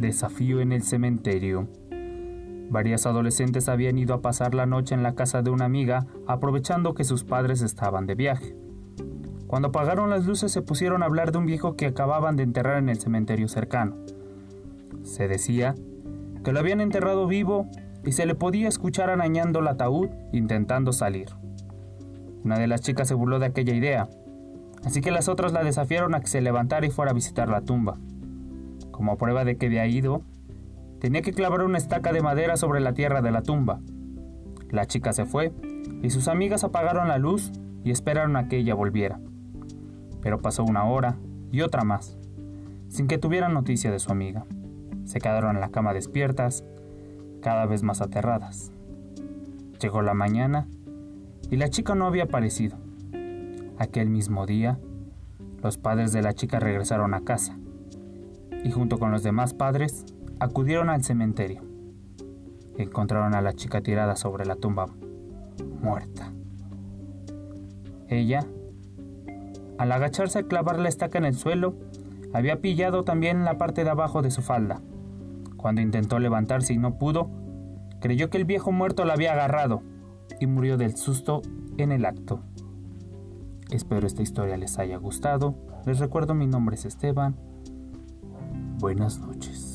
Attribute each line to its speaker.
Speaker 1: desafío en el cementerio. Varias adolescentes habían ido a pasar la noche en la casa de una amiga, aprovechando que sus padres estaban de viaje. Cuando apagaron las luces se pusieron a hablar de un viejo que acababan de enterrar en el cementerio cercano. Se decía que lo habían enterrado vivo y se le podía escuchar arañando el ataúd intentando salir. Una de las chicas se burló de aquella idea, así que las otras la desafiaron a que se levantara y fuera a visitar la tumba. Como prueba de que había ido, tenía que clavar una estaca de madera sobre la tierra de la tumba. La chica se fue y sus amigas apagaron la luz y esperaron a que ella volviera. Pero pasó una hora y otra más, sin que tuvieran noticia de su amiga. Se quedaron en la cama despiertas, cada vez más aterradas. Llegó la mañana y la chica no había aparecido. Aquel mismo día, los padres de la chica regresaron a casa y junto con los demás padres acudieron al cementerio. Encontraron a la chica tirada sobre la tumba, muerta. Ella, al agacharse a clavar la estaca en el suelo, había pillado también la parte de abajo de su falda. Cuando intentó levantarse y no pudo, creyó que el viejo muerto la había agarrado y murió del susto en el acto. Espero esta historia les haya gustado. Les recuerdo mi nombre es Esteban. Buenas noches.